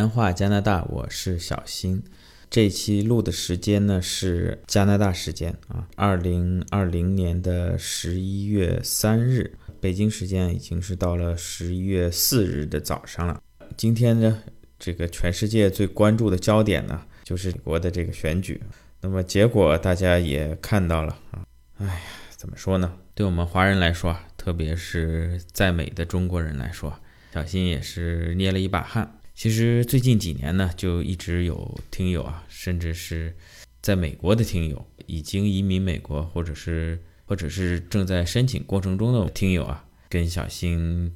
安话加拿大，我是小新。这期录的时间呢是加拿大时间啊，二零二零年的十一月三日，北京时间已经是到了十一月四日的早上了。今天呢，这个全世界最关注的焦点呢，就是美国的这个选举。那么结果大家也看到了啊，哎呀，怎么说呢？对我们华人来说，特别是在美的中国人来说，小新也是捏了一把汗。其实最近几年呢，就一直有听友啊，甚至是在美国的听友，已经移民美国，或者是或者是正在申请过程中的听友啊，跟小新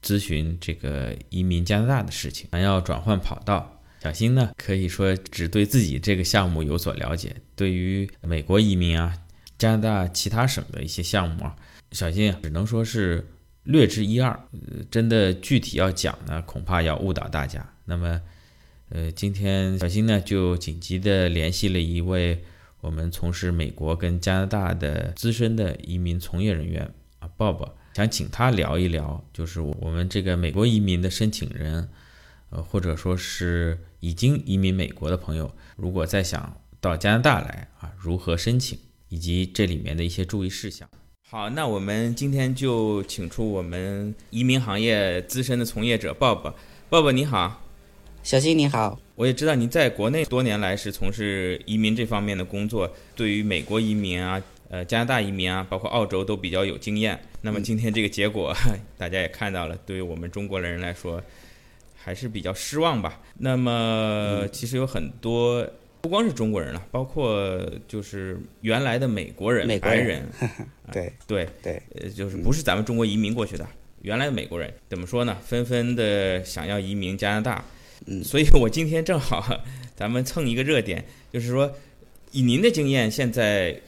咨询这个移民加拿大的事情，想要转换跑道。小新呢，可以说只对自己这个项目有所了解，对于美国移民啊，加拿大其他省的一些项目啊，小新只能说是。略知一二，呃，真的具体要讲呢，恐怕要误导大家。那么，呃，今天小新呢就紧急的联系了一位我们从事美国跟加拿大的资深的移民从业人员啊，Bob，想请他聊一聊，就是我们这个美国移民的申请人，呃，或者说是已经移民美国的朋友，如果再想到加拿大来啊，如何申请，以及这里面的一些注意事项。好，那我们今天就请出我们移民行业资深的从业者鲍勃。鲍勃你好，小新你好。我也知道您在国内多年来是从事移民这方面的工作，对于美国移民啊、呃加拿大移民啊，包括澳洲都比较有经验。那么今天这个结果 大家也看到了，对于我们中国人来说还是比较失望吧。那么其实有很多。不光是中国人了，包括就是原来的美国人、白人，对对对，呃，就是不是咱们中国移民过去的，原来的美国人。怎么说呢？纷纷的想要移民加拿大，嗯，所以我今天正好咱们蹭一个热点，就是说以您的经验，现在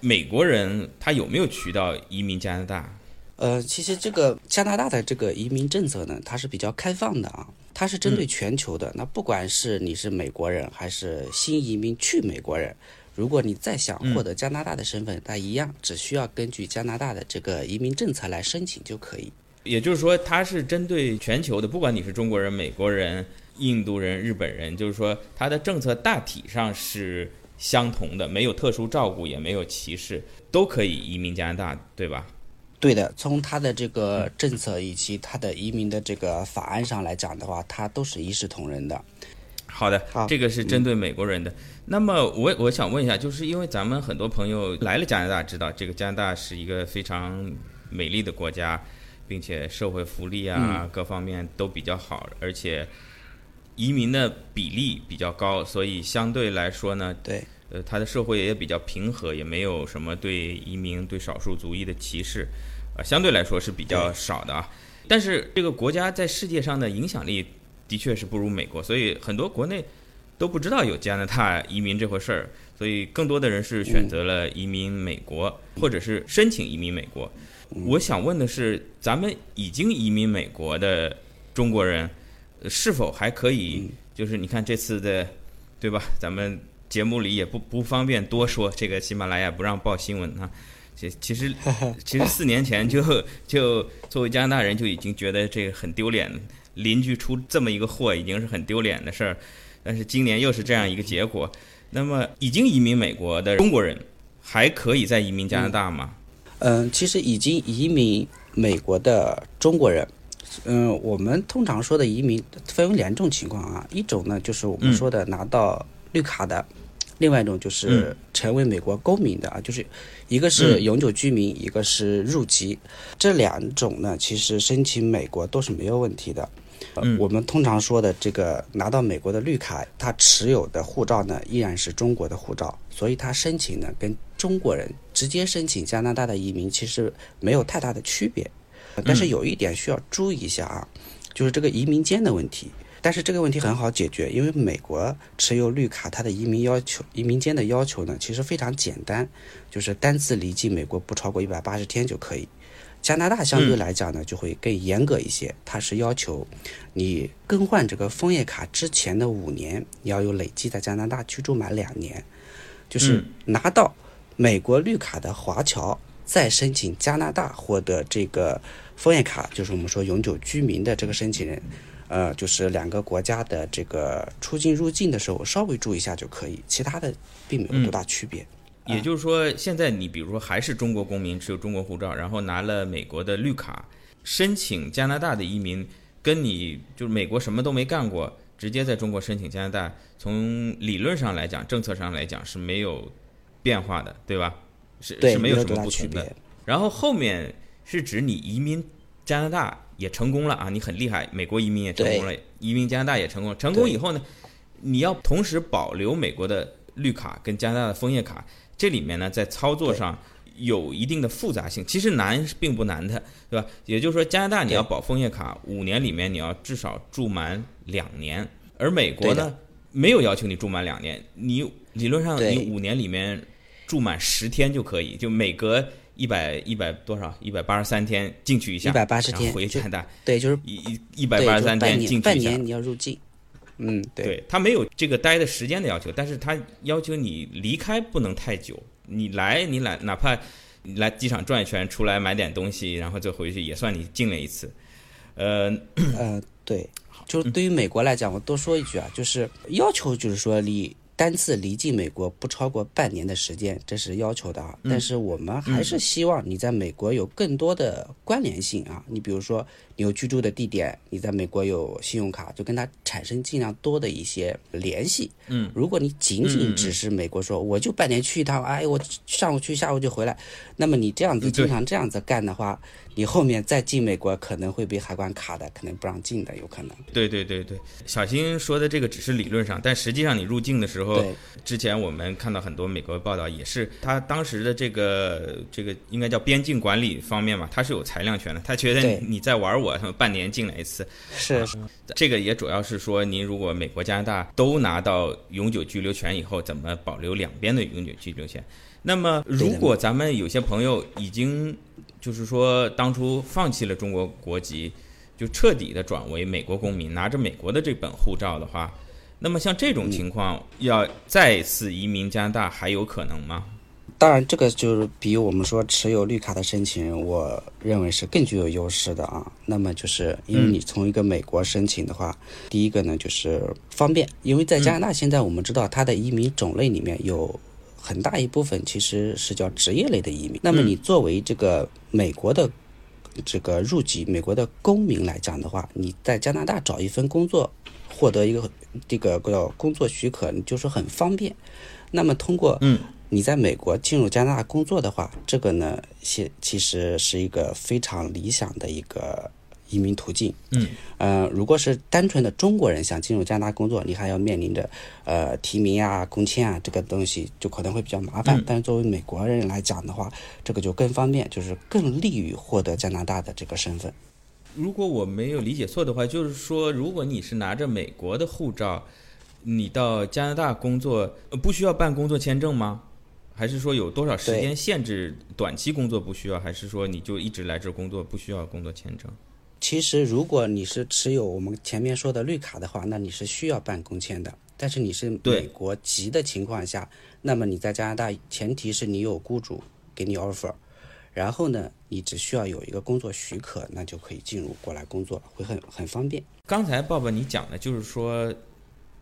美国人他有没有渠道移民加拿大？呃，其实这个加拿大的这个移民政策呢，它是比较开放的啊。它是针对全球的，那不管是你是美国人还是新移民去美国人，如果你再想获得加拿大的身份，它一样只需要根据加拿大的这个移民政策来申请就可以。也就是说，它是针对全球的，不管你是中国人、美国人、印度人、日本人，就是说它的政策大体上是相同的，没有特殊照顾，也没有歧视，都可以移民加拿大，对吧？对的，从他的这个政策以及他的移民的这个法案上来讲的话，他都是一视同仁的。好的，这个是针对美国人的。那么我我想问一下，就是因为咱们很多朋友来了加拿大，知道这个加拿大是一个非常美丽的国家，并且社会福利啊各方面都比较好，而且移民的比例比较高，所以相对来说呢，对，呃，它的社会也比较平和，也没有什么对移民对少数族裔的歧视。啊，相对来说是比较少的啊，但是这个国家在世界上的影响力的确是不如美国，所以很多国内都不知道有加拿大移民这回事儿，所以更多的人是选择了移民美国，或者是申请移民美国。我想问的是，咱们已经移民美国的中国人，是否还可以？就是你看这次的，对吧？咱们节目里也不不方便多说，这个喜马拉雅不让报新闻啊。其其实，其实四年前就 就作为加拿大人就已经觉得这个很丢脸，邻居出这么一个祸已经是很丢脸的事儿，但是今年又是这样一个结果。那么已经移民美国的中国人还可以再移民加拿大吗？嗯，其实已经移民美国的中国人，嗯，我们通常说的移民分为两种情况啊，一种呢就是我们说的拿到绿卡的。另外一种就是成为美国公民的啊，就是一个是永久居民，一个是入籍。这两种呢，其实申请美国都是没有问题的。嗯，我们通常说的这个拿到美国的绿卡，他持有的护照呢依然是中国的护照，所以他申请呢跟中国人直接申请加拿大的移民其实没有太大的区别。但是有一点需要注意一下啊，就是这个移民监的问题。但是这个问题很好解决，因为美国持有绿卡，它的移民要求、移民间的要求呢，其实非常简单，就是单次离境美国不超过一百八十天就可以。加拿大相对来讲呢，就会更严格一些，它是要求你更换这个枫叶卡之前的五年，你要有累计在加拿大居住满两年，就是拿到美国绿卡的华侨再申请加拿大获得这个枫叶卡，就是我们说永久居民的这个申请人。呃，就是两个国家的这个出境入境的时候稍微注意一下就可以，其他的并没有多大区别。也就是说，现在你比如说还是中国公民，持有中国护照，然后拿了美国的绿卡，申请加拿大的移民，跟你就是美国什么都没干过，直接在中国申请加拿大，从理论上来讲，政策上来讲是没有变化的，对吧？是是没有什么不同的。然后后面是指你移民加拿大也成功了啊，你很厉害，美国移民也成功了，移民加拿大也成功了。成功以后呢，你要同时保留美国的绿卡跟加拿大的枫叶卡。这里面呢，在操作上有一定的复杂性，其实难是并不难的，对吧？也就是说，加拿大你要保枫叶卡，五年里面你要至少住满两年，而美国呢，没有要求你住满两年，你理论上你五年里面住满十天就可以，就每隔一百一百多少一百八十三天进去一下，一百八十天回加拿大，对，就是一一一百八十三天进去一下，半年你要入境。嗯，对他没有这个待的时间的要求，但是他要求你离开不能太久。你来，你来，哪怕来机场转一圈，出来买点东西，然后再回去，也算你进了一次。呃呃，对，就是对于美国来讲，我多说一句啊，就是要求就是说你。单次离境美国不超过半年的时间，这是要求的啊。但是我们还是希望你在美国有更多的关联性啊。你比如说，你有居住的地点，你在美国有信用卡，就跟他产生尽量多的一些联系。嗯，如果你仅仅只是美国说我就半年去一趟，哎，我上午去下午就回来，那么你这样子经常这样子干的话。你后面再进美国可能会被海关卡的，可能不让进的，有可能。对对对对，小新说的这个只是理论上，但实际上你入境的时候，之前我们看到很多美国报道，也是他当时的这个这个应该叫边境管理方面嘛，他是有裁量权的，他觉得你在玩我，他们半年进来一次。是，这个也主要是说，您如果美国、加拿大都拿到永久居留权以后，怎么保留两边的永久居留权？那么，如果咱们有些朋友已经。就是说，当初放弃了中国国籍，就彻底的转为美国公民，拿着美国的这本护照的话，那么像这种情况，要再次移民加拿大还有可能吗？当然，这个就是比我们说持有绿卡的申请人，我认为是更具有优势的啊。那么就是因为你从一个美国申请的话，第一个呢就是方便，因为在加拿大现在我们知道它的移民种类里面有。很大一部分其实是叫职业类的移民。那么你作为这个美国的这个入籍美国的公民来讲的话，你在加拿大找一份工作，获得一个这个叫工作许可，你就是很方便。那么通过嗯你在美国进入加拿大工作的话，这个呢，其其实是一个非常理想的一个。移民途径，嗯，呃，如果是单纯的中国人想进入加拿大工作，你还要面临着，呃，提名啊、工签啊这个东西，就可能会比较麻烦。但是作为美国人来讲的话，这个就更方便，就是更利于获得加拿大的这个身份。如果我没有理解错的话，就是说，如果你是拿着美国的护照，你到加拿大工作，不需要办工作签证吗？还是说有多少时间限制？短期工作不需要？还是说你就一直来这工作，不需要工作签证？其实，如果你是持有我们前面说的绿卡的话，那你是需要办工签的。但是你是美国籍的情况下，那么你在加拿大，前提是你有雇主给你 offer，然后呢，你只需要有一个工作许可，那就可以进入过来工作，会很很方便。刚才鲍勃你讲的就是说，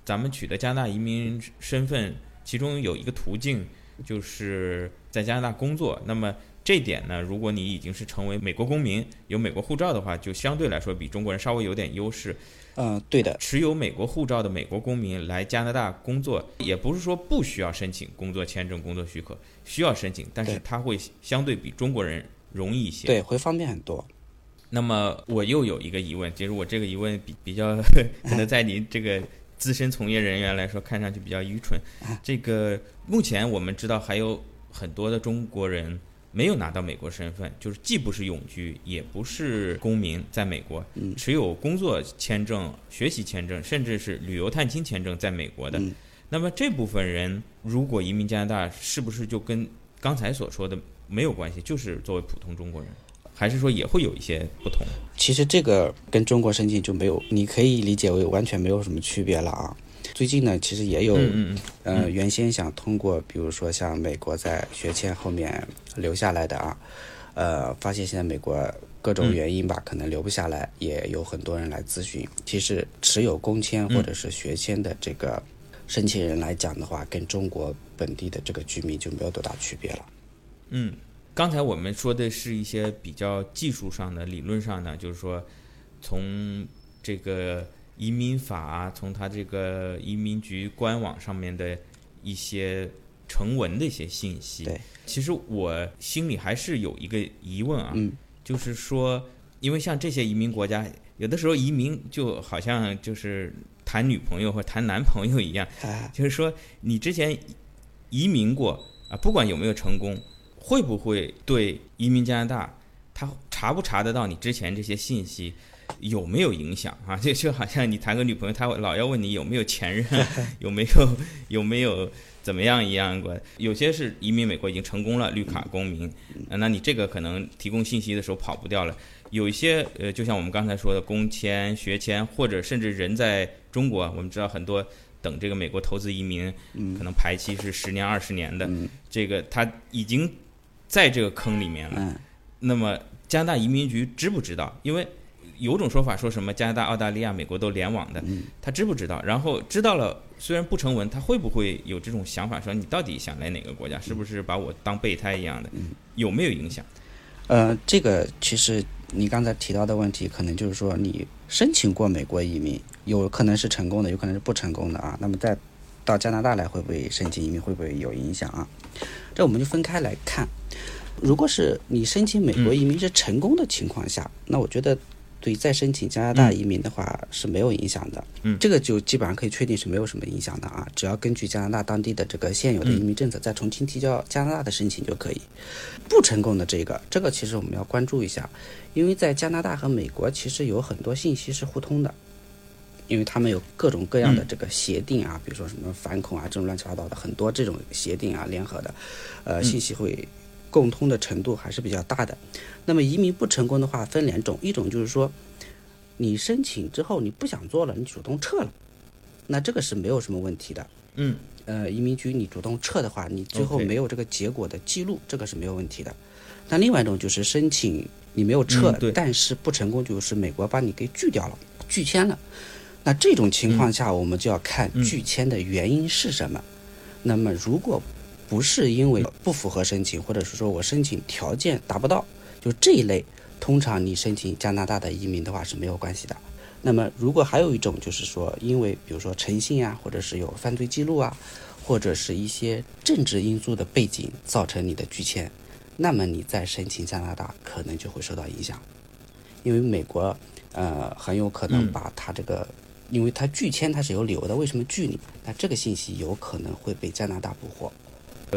咱们取得加拿大移民身份，其中有一个途径就是在加拿大工作。那么这点呢，如果你已经是成为美国公民，有美国护照的话，就相对来说比中国人稍微有点优势。嗯，对的。持有美国护照的美国公民来加拿大工作，也不是说不需要申请工作签证、工作许可，需要申请，但是他会相对比中国人容易一些。对，会方便很多。那么我又有一个疑问，其实我这个疑问比比较 可能在您这个资深从业人员来说看上去比较愚蠢。这个目前我们知道还有很多的中国人。没有拿到美国身份，就是既不是永居，也不是公民，在美国持有工作签证、学习签证，甚至是旅游探亲签证，在美国的。那么这部分人如果移民加拿大，是不是就跟刚才所说的没有关系？就是作为普通中国人，还是说也会有一些不同？其实这个跟中国申请就没有，你可以理解为完全没有什么区别了啊。最近呢，其实也有，嗯嗯呃，原先想通过，比如说像美国在学签后面留下来的啊，呃，发现现在美国各种原因吧，可能留不下来，也有很多人来咨询。其实持有工签或者是学签的这个申请人来讲的话，跟中国本地的这个居民就没有多大区别了。嗯，刚才我们说的是一些比较技术上的、理论上的，就是说从这个移民法啊，从他这个移民局官网上面的一些成文的一些信息。对，其实我心里还是有一个疑问啊，嗯就是说，因为像这些移民国家，有的时候移民就好像就是谈女朋友或谈男朋友一样，啊，就是说你之前移民过啊，不管有没有成功，会不会对移民加拿大，他查不查得到你之前这些信息？有没有影响啊？就 就好像你谈个女朋友，她老要问你有没有前任，有没有有没有怎么样一样过。有些是移民美国已经成功了，绿卡公民，呃那你这个可能提供信息的时候跑不掉了。有一些呃，就像我们刚才说的工签、学签，或者甚至人在中国，我们知道很多等这个美国投资移民，可能排期是十年、二十年的，嗯这个他已经在这个坑里面了。嗯那么加拿大移民局知不知道？因为有种说法说什么加拿大、澳大利亚、美国都联网的，嗯他知不知道？然后知道了，虽然不成文，他会不会有这种想法，说你到底想来哪个国家？是不是把我当备胎一样的？有没有影响？呃，这个其实你刚才提到的问题，可能就是说你申请过美国移民，有可能是成功的，有可能是不成功的啊。那么再到加拿大来，会不会申请移民，会不会有影响啊？这我们就分开来看。如果是你申请美国移民是成功的情况下，那我觉得对再申请加拿大移民的话是没有影响的。嗯这个就基本上可以确定是没有什么影响的啊，只要根据加拿大当地的这个现有的移民政策再重新提交加拿大的申请就可以。不成功的这个，这个其实我们要关注一下，因为在加拿大和美国其实有很多信息是互通的，因为他们有各种各样的这个协定啊，比如说什么反恐啊这种乱七八糟的很多这种协定啊联合的，呃，信息会共通的程度还是比较大的。那么移民不成功的话分两种，一种就是说你申请之后你不想做了，你主动撤了，那这个是没有什么问题的。嗯，呃，移民局你主动撤的话，你最后没有这个结果的记录，这个是没有问题的。那另外一种就是申请你没有撤，嗯但是不成功，就是美国把你给拒掉了，拒签了。那这种情况下，我们就要看嗯拒签的原因是什么。那么如果不是因为不符合申请，或者是说我申请条件达不到，就这一类，通常你申请加拿大的移民的话是没有关系的。那么如果还有一种就是说，因为比如说诚信啊，或者是有犯罪记录啊，或者是一些政治因素的背景造成你的拒签，那么你再申请加拿大可能就会受到影响，因为美国呃很有可能嗯把他这个，因为他拒签他是有理由的，为什么拒你？那这个信息有可能会被加拿大捕获。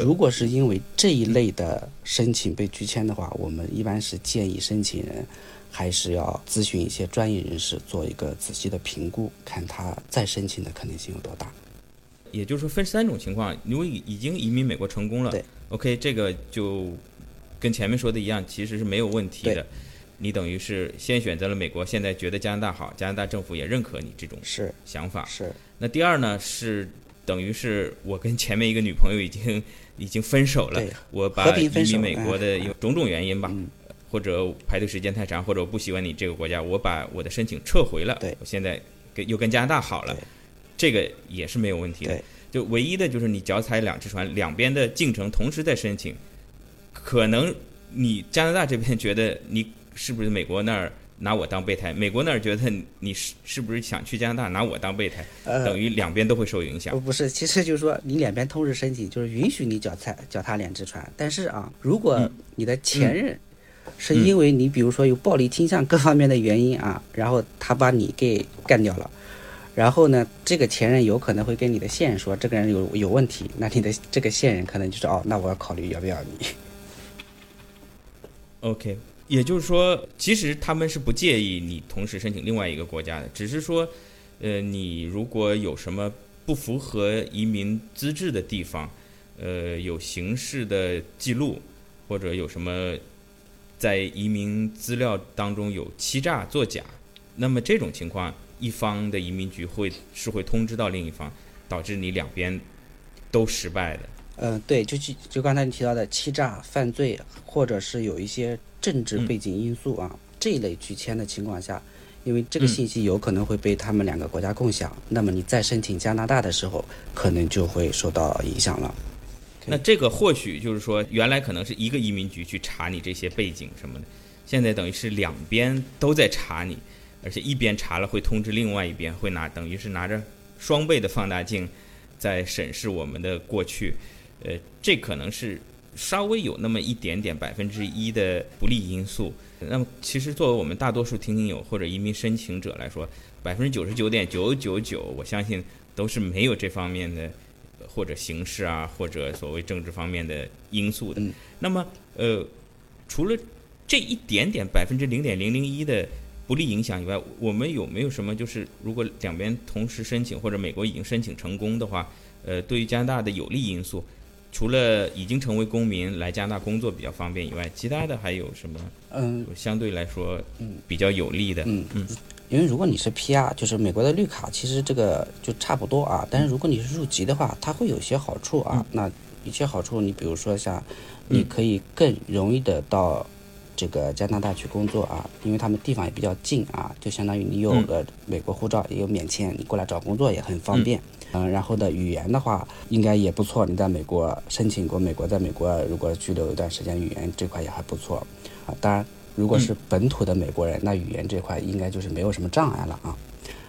如果是因为这一类的申请被拒签的话，我们一般是建议申请人还是要咨询一些专业人士，做一个仔细的评估，看他再申请的可能性有多大。也就是说分三种情况，如果已已经移民美国成功了对，OK，这个就跟前面说的一样，其实是没有问题的。你等于是先选择了美国，现在觉得加拿大好，加拿大政府也认可你这种是想法。是，那第二呢是等于是我跟前面一个女朋友已经已经分手了，我把移民美国的嗯有种种原因吧，嗯。或者排队时间太长，或者我不喜欢你这个国家，我把我的申请撤回了，我现在跟又跟加拿大好了，这个也是没有问题的。就唯一的就是你脚踩两只船，两边的进程同时在申请，可能你加拿大这边觉得你是不是美国那儿拿我当备胎，美国那儿觉得你是是不是想去加拿大拿我当备胎，呃等于两边都会受影响不。不是，其实就是说你两边同时申请，就是允许你脚踩脚踏两只船。但是啊，如果嗯你的前任是因为你比如说有暴力倾向各方面的原因啊，然后他把你给干掉了。然后呢，这个前任有可能会跟你的现任说这个人有有问题，那你的这个现任可能就是哦，那我要考虑要不要你。OK，也就是说，其实他们是不介意你同时申请另外一个国家的，只是说，呃，你如果有什么不符合移民资质的地方，呃，有刑事的记录，或者有什么在移民资料当中有欺诈作假，那么这种情况，一方的移民局会是会通知到另一方，导致你两边都失败的。嗯，对，就就就刚才你提到的欺诈犯罪，或者是有一些政治背景因素啊，这一类拒签的情况下，因为这个信息有可能会被他们两个国家共享，那么你再申请加拿大的时候，可能就会受到影响了。那这个或许就是说，原来可能是一个移民局去查你这些背景什么的，现在等于是两边都在查你，而且一边查了会通知另外一边，会拿等于是拿着双倍的放大镜在审视我们的过去。呃，这可能是稍微有那么一点点百分之一的不利因素。那么，其实作为我们大多数听听友或者移民申请者来说，百分之九十九点九九九，我相信都是没有这方面的。或者形式啊，或者所谓政治方面的因素的。那么，呃，除了这一点点百分之零点零零一的不利影响以外，我们有没有什么就是如果两边同时申请，或者美国已经申请成功的话，呃，对于加拿大的有利因素，除了已经成为公民来加拿大工作比较方便以外，其他的还有什么？嗯，相对来说，嗯，比较有利的。嗯嗯。因为如果你是 PR，就是美国的绿卡，其实这个就差不多啊。但是如果你是入籍的话，它会有些好处啊。那一些好处，你比如说像，你可以更容易的到这个加拿大去工作啊，因为他们地方也比较近啊，就相当于你有个美国护照也有免签，你过来找工作也很方便。嗯，然后的语言的话应该也不错，你在美国申请过美国，在美国如果居留一段时间，语言这块也还不错啊。当然。如果是本土的美国人，那语言这块应该就是没有什么障碍了啊。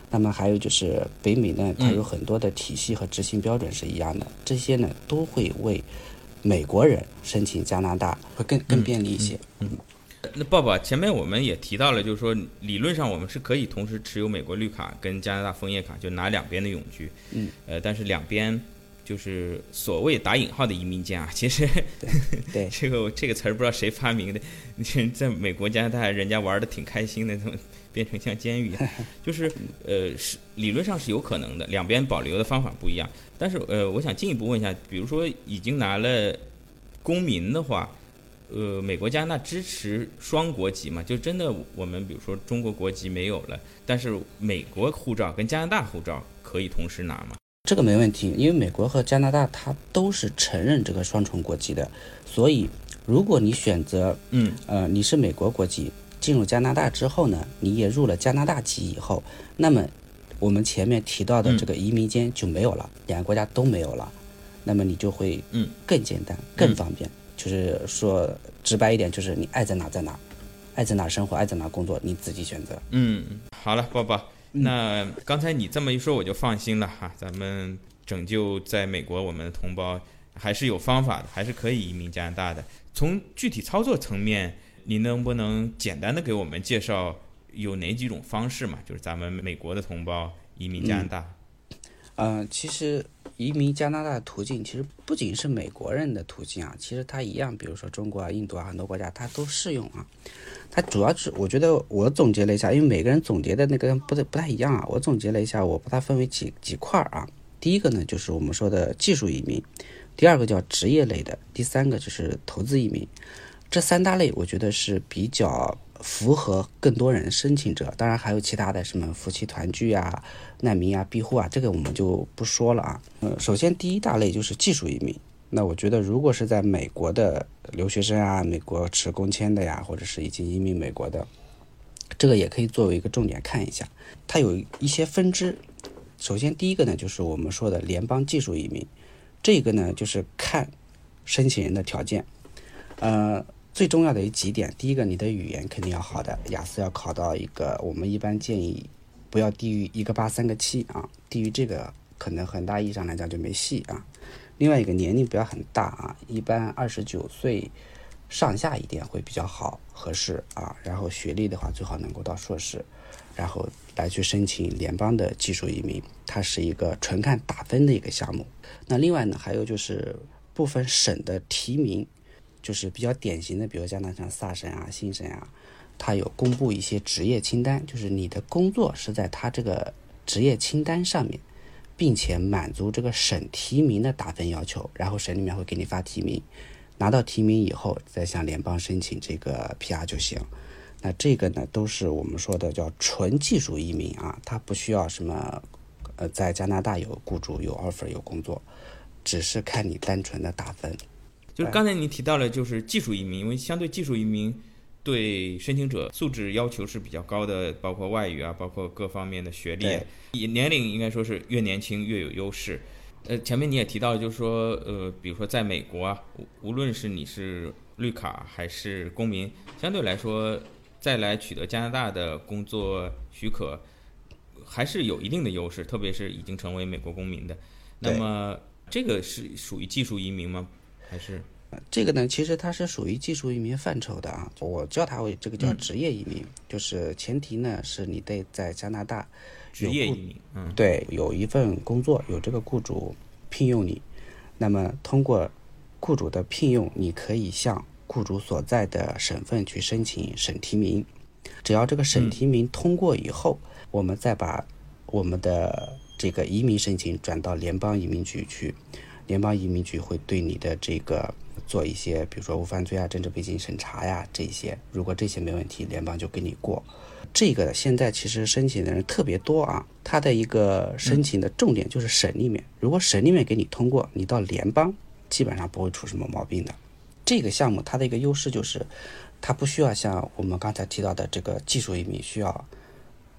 那么还有就是北美呢，它有很多的体系和执行标准是一样的，这些呢都会为美国人申请加拿大会更更便利一些。嗯，那爸爸前面我们也提到了，就是说理论上我们是可以同时持有美国绿卡跟加拿大枫叶卡，就拿两边的永居。嗯，呃，但是两边。就是所谓打引号的移民监啊，其实，对 这个这个词儿不知道谁发明的。你在美国、加拿大，人家玩的挺开心的，怎么变成像监狱一样？就是呃，是理论上是有可能的，两边保留的方法不一样。但是呃，我想进一步问一下，比如说已经拿了公民的话，呃，美国、加拿大支持双国籍吗？就真的我们比如说中国国籍没有了，但是美国护照跟加拿大护照可以同时拿吗？这个没问题，因为美国和加拿大它都是承认这个双重国籍的，所以如果你选择，嗯，呃，你是美国国籍，进入加拿大之后呢，你也入了加拿大籍以后，那么我们前面提到的这个移民间就没有了，两个国家都没有了，那么你就会，嗯，更简单、更方便，就是说直白一点，就是你爱在哪在哪，爱在哪生活，爱在哪工作，你自己选择。嗯，好了，抱抱。那刚才你这么一说，我就放心了哈。咱们拯救在美国我们的同胞还是有方法的，还是可以移民加拿大的。从具体操作层面，你能不能简单的给我们介绍有哪几种方式嘛？就是咱们美国的同胞移民加拿大。嗯，其实移民加拿大的途径其实不仅是美国人的途径啊，其实它一样，比如说中国啊、印度啊很多国家它都适用啊。它主要是，我觉得我总结了一下，因为每个人总结的那个不太不太一样啊。我总结了一下，我把它分为几几块啊。第一个呢，就是我们说的技术移民；第二个叫职业类的；第三个就是投资移民。这三大类，我觉得是比较符合更多人申请者。当然还有其他的什么夫妻团聚啊、难民啊、庇护啊，这个我们就不说了啊。呃，首先第一大类就是技术移民。那我觉得，如果是在美国的留学生啊，美国持工签的呀，或者是已经移民美国的，这个也可以作为一个重点看一下。它有一些分支。首先，第一个呢，就是我们说的联邦技术移民，这个呢，就是看申请人的条件。呃，最重要的有几点，第一个，你的语言肯定要好的，雅思要考到一个，我们一般建议不要低于一个八三个七啊，低于这个，可能很大意义上来讲就没戏啊。另外一个年龄不要很大啊，一般二十九岁上下一点会比较好合适啊。然后学历的话最好能够到硕士，然后来去申请联邦的技术移民，它是一个纯看打分的一个项目。那另外呢，还有就是部分省的提名，就是比较典型的，比如加拿大像萨省啊、新省啊，它有公布一些职业清单，就是你的工作是在它这个职业清单上面。并且满足这个省提名的打分要求，然后省里面会给你发提名，拿到提名以后再向联邦申请这个 PR 就行。那这个呢，都是我们说的叫纯技术移民啊，他不需要什么，呃，在加拿大有雇主、有 offer、有工作。只是看你单纯的打分。就是刚才你提到了，就是技术移民，因为相对技术移民对申请者素质要求是比较高的，包括外语啊，包括各方面的学历，年龄应该说是越年轻越有优势。呃，前面你也提到，就是说，呃，比如说在美国啊，无论是你是绿卡还是公民，相对来说再来取得加拿大的工作许可，还是有一定的优势，特别是已经成为美国公民的。那么这个是属于技术移民吗？还是，这个呢，其实它是属于技术移民范畴的啊。我叫它为这个叫职业移民，就是前提呢是你得在加拿大职业移民，嗯，对，有一份工作，有这个雇主聘用你，那么通过雇主的聘用，你可以向雇主所在的省份去申请省提名，只要这个省提名通过以后，我们再把我们的这个移民申请转到联邦移民局去。联邦移民局会对你的这个做一些，比如说无犯罪啊、政治背景审查呀这些。如果这些没问题，联邦就给你过。这个现在其实申请的人特别多啊。他的一个申请的重点就是省里面，如果省里面给你通过，你到联邦基本上不会出什么毛病的。这个项目它的一个优势就是，它不需要像我们刚才提到的这个技术移民需要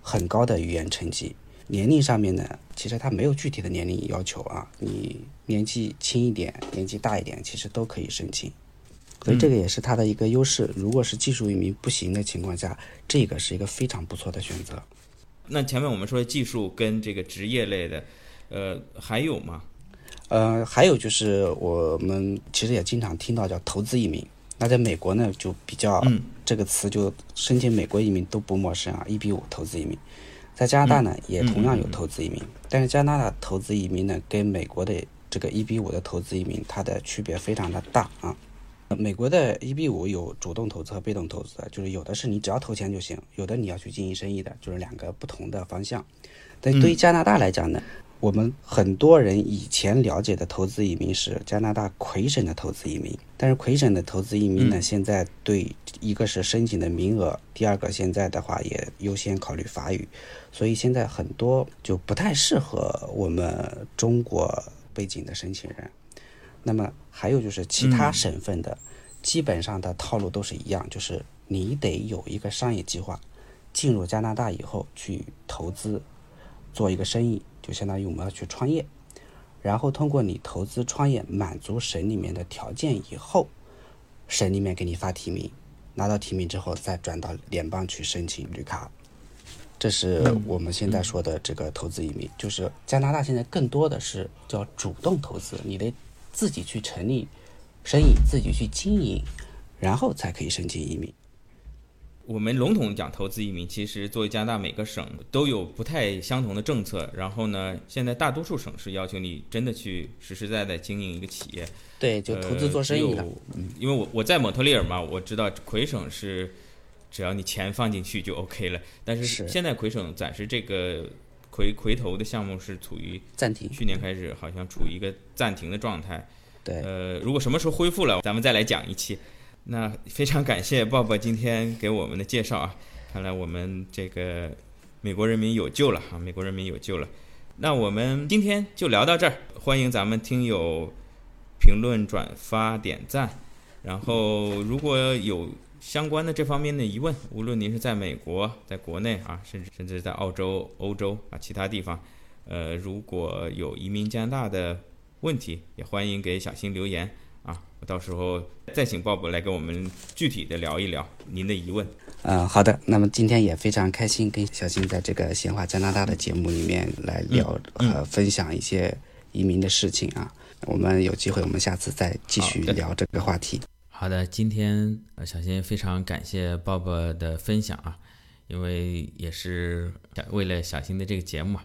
很高的语言成绩。年龄上面呢，其实它没有具体的年龄要求啊，你年纪轻一点，年纪大一点，其实都可以申请，所以这个也是它的一个优势。如果是技术移民不行的情况下，这个是一个非常不错的选择。那前面我们说的技术跟这个职业类的，呃，还有吗？呃，还有就是我们其实也经常听到叫投资移民。那在美国呢，就比较这个词就申请美国移民都不陌生啊，一比五投资移民。在加拿大呢，也同样有投资移民，但是加拿大投资移民呢，跟美国的这个一比五的投资移民，它的区别非常的大啊。美国的一比五有主动投资和被动投资，就是有的是你只要投钱就行，有的你要去经营生意的，就是两个不同的方向。但对于加拿大来讲呢？我们很多人以前了解的投资移民是加拿大魁省的投资移民，但是魁省的投资移民呢，现在对一个是申请的名额，第二个现在的话也优先考虑法语，所以现在很多就不太适合我们中国背景的申请人。那么还有就是其他省份的，基本上的套路都是一样，就是你得有一个商业计划，进入加拿大以后去投资，做一个生意。就相当于我们要去创业，然后通过你投资创业满足省里面的条件以后，省里面给你发提名，拿到提名之后再转到联邦去申请绿卡，这是我们现在说的这个投资移民。就是加拿大现在更多的是叫主动投资，你得自己去成立生意，自己去经营，然后才可以申请移民。我们笼统讲投资移民，其实作为加拿大每个省都有不太相同的政策。然后呢，现在大多数省市要求你真的去实实在在经营一个企业。对，就投资做生意的。因为我我在蒙特利尔嘛，我知道魁省是只要你钱放进去就 OK 了。但是现在魁省暂时这个魁魁投的项目是处于暂停，去年开始好像处于一个暂停的状态。对，呃，如果什么时候恢复了，咱们再来讲一期。那非常感谢鲍勃今天给我们的介绍啊！看来我们这个美国人民有救了啊！美国人民有救了。那我们今天就聊到这儿，欢迎咱们听友评论、转发、点赞。然后如果有相关的这方面的疑问，无论您是在美国、在国内啊，甚至甚至在澳洲、欧洲啊其他地方，呃，如果有移民加拿大的问题，也欢迎给小新留言。啊，我到时候再请鲍勃来跟我们具体的聊一聊您的疑问。嗯，好的。那么今天也非常开心跟小新在这个闲话加拿大的节目里面来聊和分享一些移民的事情啊。我们有机会，我们下次再继续聊这个话题。好的，今天小新非常感谢鲍勃的分享啊，因为也是为了小新的这个节目，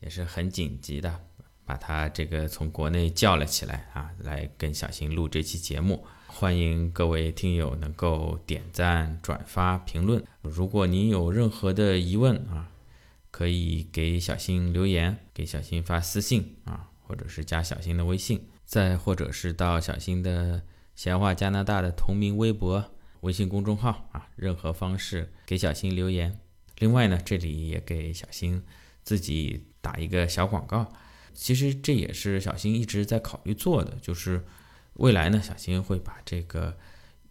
也是很紧急的。把他这个从国内叫了起来啊，来跟小新录这期节目。欢迎各位听友能够点赞、转发、评论。如果您有任何的疑问啊，可以给小新留言，给小新发私信啊，或者是加小新的微信，再或者是到小新的闲话加拿大的同名微博、微信公众号啊，任何方式给小新留言。另外呢，这里也给小新自己打一个小广告。其实这也是小新一直在考虑做的，就是未来呢，小新会把这个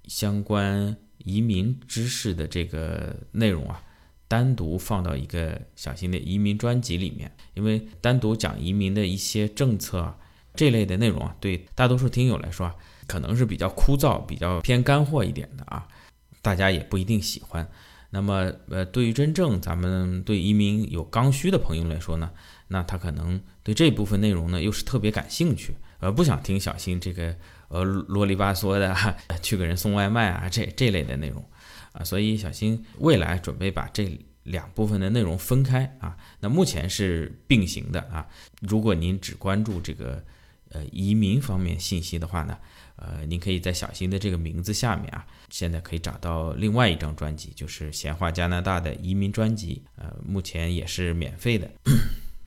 相关移民知识的这个内容啊，单独放到一个小新的移民专辑里面，因为单独讲移民的一些政策啊这类的内容啊，对大多数听友来说啊，可能是比较枯燥、比较偏干货一点的啊，大家也不一定喜欢。那么，呃，对于真正咱们对移民有刚需的朋友来说呢，那他可能对这部分内容呢又是特别感兴趣，而不想听小新这个呃啰里吧嗦的 去给人送外卖啊这这类的内容啊，所以小新未来准备把这两部分的内容分开啊，那目前是并行的啊。如果您只关注这个呃移民方面信息的话呢？呃，您可以在小新的这个名字下面啊，现在可以找到另外一张专辑，就是闲话加拿大的移民专辑，呃，目前也是免费的，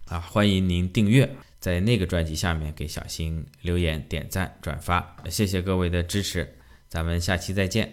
啊，欢迎您订阅，在那个专辑下面给小新留言、点赞、转发，谢谢各位的支持，咱们下期再见。